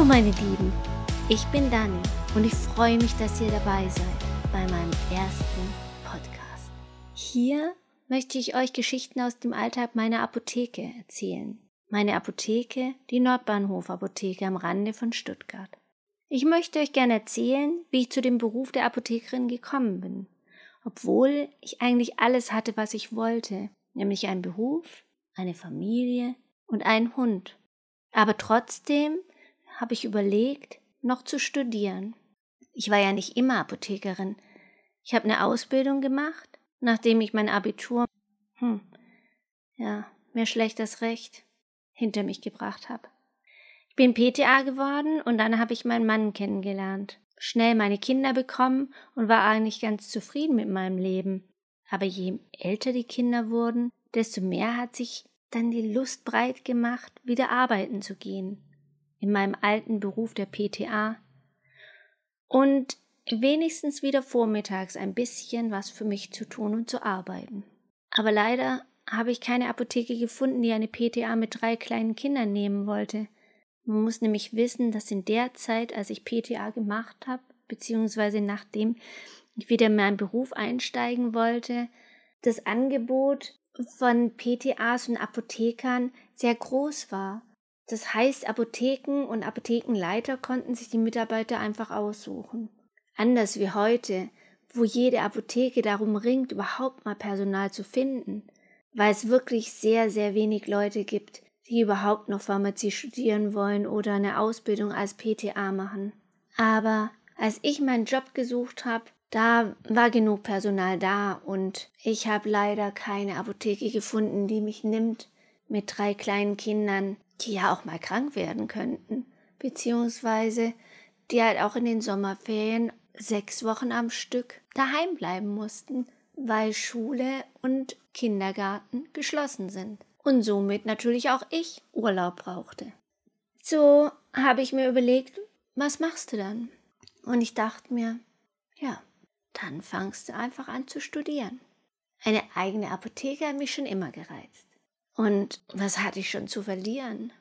Hallo meine Lieben, ich bin Dani und ich freue mich, dass ihr dabei seid bei meinem ersten Podcast. Hier möchte ich euch Geschichten aus dem Alltag meiner Apotheke erzählen. Meine Apotheke, die Nordbahnhof Apotheke am Rande von Stuttgart. Ich möchte euch gerne erzählen, wie ich zu dem Beruf der Apothekerin gekommen bin, obwohl ich eigentlich alles hatte, was ich wollte, nämlich einen Beruf, eine Familie und einen Hund. Aber trotzdem habe ich überlegt, noch zu studieren. Ich war ja nicht immer Apothekerin. Ich habe eine Ausbildung gemacht, nachdem ich mein Abitur, hm, ja, mehr schlecht als recht, hinter mich gebracht habe. Ich bin PTA geworden und dann habe ich meinen Mann kennengelernt, schnell meine Kinder bekommen und war eigentlich ganz zufrieden mit meinem Leben. Aber je älter die Kinder wurden, desto mehr hat sich dann die Lust breit gemacht, wieder arbeiten zu gehen. In meinem alten Beruf der PTA. Und wenigstens wieder vormittags ein bisschen was für mich zu tun und zu arbeiten. Aber leider habe ich keine Apotheke gefunden, die eine PTA mit drei kleinen Kindern nehmen wollte. Man muss nämlich wissen, dass in der Zeit, als ich PTA gemacht habe, beziehungsweise nachdem ich wieder in meinen Beruf einsteigen wollte, das Angebot von PTAs und Apothekern sehr groß war. Das heißt, Apotheken und Apothekenleiter konnten sich die Mitarbeiter einfach aussuchen. Anders wie heute, wo jede Apotheke darum ringt, überhaupt mal Personal zu finden, weil es wirklich sehr, sehr wenig Leute gibt, die überhaupt noch Pharmazie studieren wollen oder eine Ausbildung als PTA machen. Aber als ich meinen Job gesucht habe, da war genug Personal da und ich habe leider keine Apotheke gefunden, die mich nimmt mit drei kleinen Kindern, die ja auch mal krank werden könnten, beziehungsweise die halt auch in den Sommerferien sechs Wochen am Stück daheim bleiben mussten, weil Schule und Kindergarten geschlossen sind und somit natürlich auch ich Urlaub brauchte. So habe ich mir überlegt, was machst du dann? Und ich dachte mir, ja, dann fangst du einfach an zu studieren. Eine eigene Apotheke hat mich schon immer gereizt. Und was hatte ich schon zu verlieren?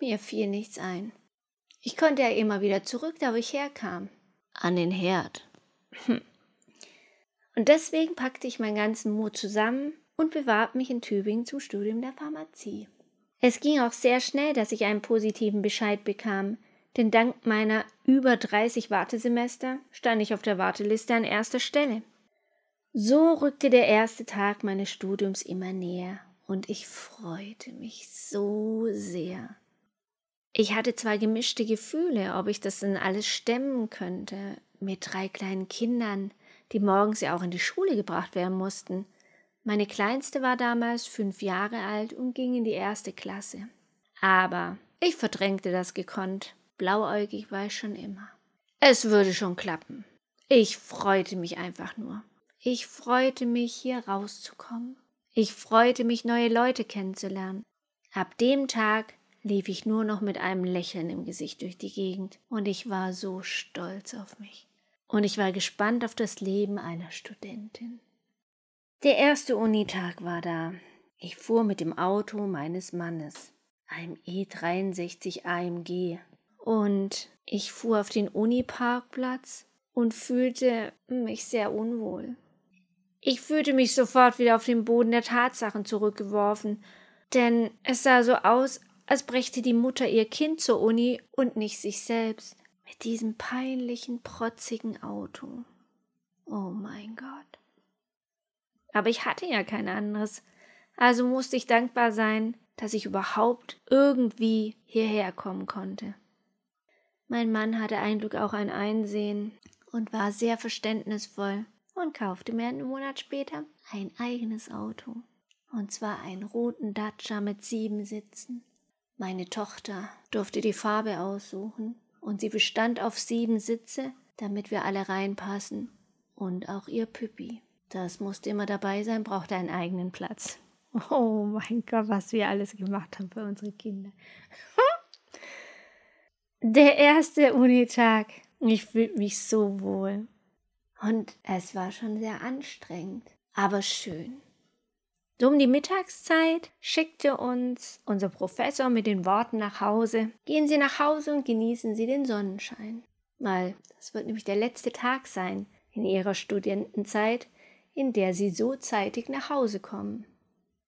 Mir fiel nichts ein. Ich konnte ja immer wieder zurück, da wo ich herkam. An den Herd. Hm. Und deswegen packte ich meinen ganzen Mut zusammen und bewarb mich in Tübingen zum Studium der Pharmazie. Es ging auch sehr schnell, dass ich einen positiven Bescheid bekam, denn dank meiner über 30 Wartesemester stand ich auf der Warteliste an erster Stelle. So rückte der erste Tag meines Studiums immer näher und ich freute mich so sehr. Ich hatte zwar gemischte Gefühle, ob ich das denn alles stemmen könnte, mit drei kleinen Kindern, die morgens ja auch in die Schule gebracht werden mussten. Meine kleinste war damals fünf Jahre alt und ging in die erste Klasse. Aber ich verdrängte das gekonnt Blauäugig war ich schon immer. Es würde schon klappen. Ich freute mich einfach nur. Ich freute mich, hier rauszukommen. Ich freute mich, neue Leute kennenzulernen. Ab dem Tag lief ich nur noch mit einem Lächeln im Gesicht durch die Gegend und ich war so stolz auf mich. Und ich war gespannt auf das Leben einer Studentin. Der erste Unitag war da. Ich fuhr mit dem Auto meines Mannes, einem E63 AMG, und ich fuhr auf den Uniparkplatz und fühlte mich sehr unwohl. Ich fühlte mich sofort wieder auf den Boden der Tatsachen zurückgeworfen, denn es sah so aus, als brächte die Mutter ihr Kind zur Uni und nicht sich selbst mit diesem peinlichen, protzigen Auto. Oh mein Gott. Aber ich hatte ja kein anderes, also musste ich dankbar sein, dass ich überhaupt irgendwie hierher kommen konnte. Mein Mann hatte ein Glück auch ein Einsehen und war sehr verständnisvoll und kaufte mir einen Monat später ein eigenes Auto. Und zwar einen roten Dacia mit sieben Sitzen. Meine Tochter durfte die Farbe aussuchen und sie bestand auf sieben Sitze, damit wir alle reinpassen. Und auch ihr Püppi. Das musste immer dabei sein, brauchte einen eigenen Platz. Oh mein Gott, was wir alles gemacht haben für unsere Kinder. Der erste Unitag. Ich fühlte mich so wohl. Und es war schon sehr anstrengend, aber schön. So um die Mittagszeit schickte uns unser Professor mit den Worten nach Hause. Gehen Sie nach Hause und genießen Sie den Sonnenschein. Weil das wird nämlich der letzte Tag sein in Ihrer Studentenzeit, in der Sie so zeitig nach Hause kommen.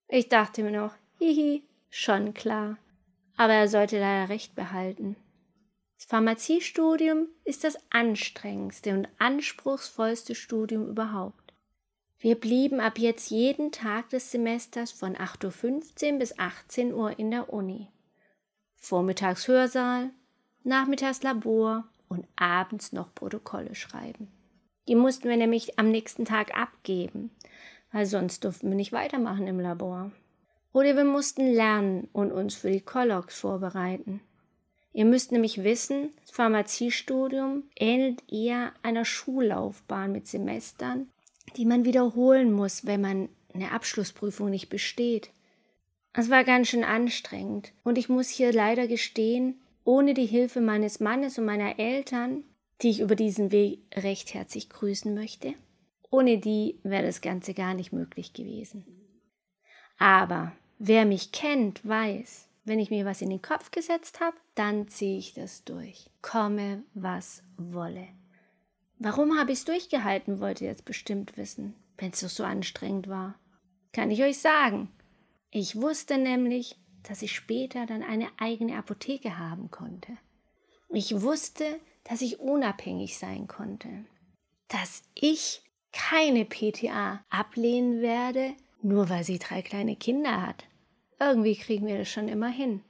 Ich dachte mir noch, hihi, schon klar. Aber er sollte leider recht behalten. Das Pharmaziestudium ist das anstrengendste und anspruchsvollste Studium überhaupt. Wir blieben ab jetzt jeden Tag des Semesters von 8.15 Uhr bis 18 Uhr in der Uni. Vormittags Hörsaal, nachmittags Labor und abends noch Protokolle schreiben. Die mussten wir nämlich am nächsten Tag abgeben, weil sonst durften wir nicht weitermachen im Labor. Oder wir mussten lernen und uns für die Kollox vorbereiten. Ihr müsst nämlich wissen, das Pharmaziestudium ähnelt eher einer Schullaufbahn mit Semestern die man wiederholen muss, wenn man eine Abschlussprüfung nicht besteht. Es war ganz schön anstrengend und ich muss hier leider gestehen, ohne die Hilfe meines Mannes und meiner Eltern, die ich über diesen Weg recht herzlich grüßen möchte, ohne die wäre das Ganze gar nicht möglich gewesen. Aber wer mich kennt, weiß, wenn ich mir was in den Kopf gesetzt habe, dann ziehe ich das durch. Komme, was wolle. Warum habe ich es durchgehalten, wollt ihr jetzt bestimmt wissen, wenn es doch so anstrengend war. Kann ich euch sagen. Ich wusste nämlich, dass ich später dann eine eigene Apotheke haben konnte. Ich wusste, dass ich unabhängig sein konnte. Dass ich keine PTA ablehnen werde, nur weil sie drei kleine Kinder hat. Irgendwie kriegen wir das schon immer hin.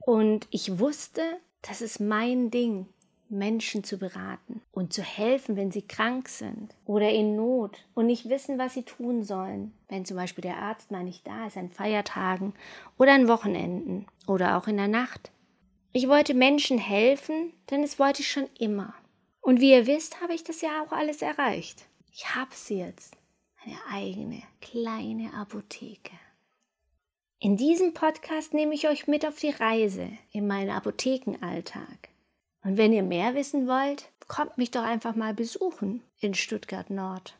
Und ich wusste, das ist mein Ding. Menschen zu beraten und zu helfen, wenn sie krank sind oder in Not und nicht wissen, was sie tun sollen, wenn zum Beispiel der Arzt mal nicht da ist an Feiertagen oder an Wochenenden oder auch in der Nacht. Ich wollte Menschen helfen, denn es wollte ich schon immer. Und wie ihr wisst, habe ich das ja auch alles erreicht. Ich habe sie jetzt. Eine eigene kleine Apotheke. In diesem Podcast nehme ich euch mit auf die Reise in meinen Apothekenalltag. Und wenn ihr mehr wissen wollt, kommt mich doch einfach mal besuchen in Stuttgart Nord.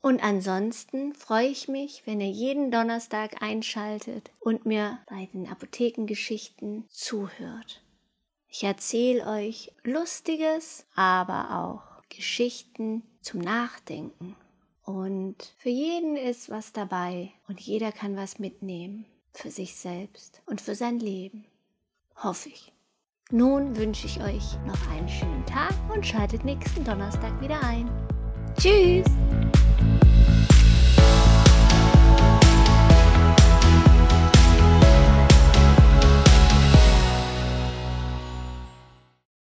Und ansonsten freue ich mich, wenn ihr jeden Donnerstag einschaltet und mir bei den Apothekengeschichten zuhört. Ich erzähle euch Lustiges, aber auch Geschichten zum Nachdenken. Und für jeden ist was dabei und jeder kann was mitnehmen für sich selbst und für sein Leben. Hoffe ich. Nun wünsche ich euch noch einen schönen Tag und schaltet nächsten Donnerstag wieder ein. Tschüss!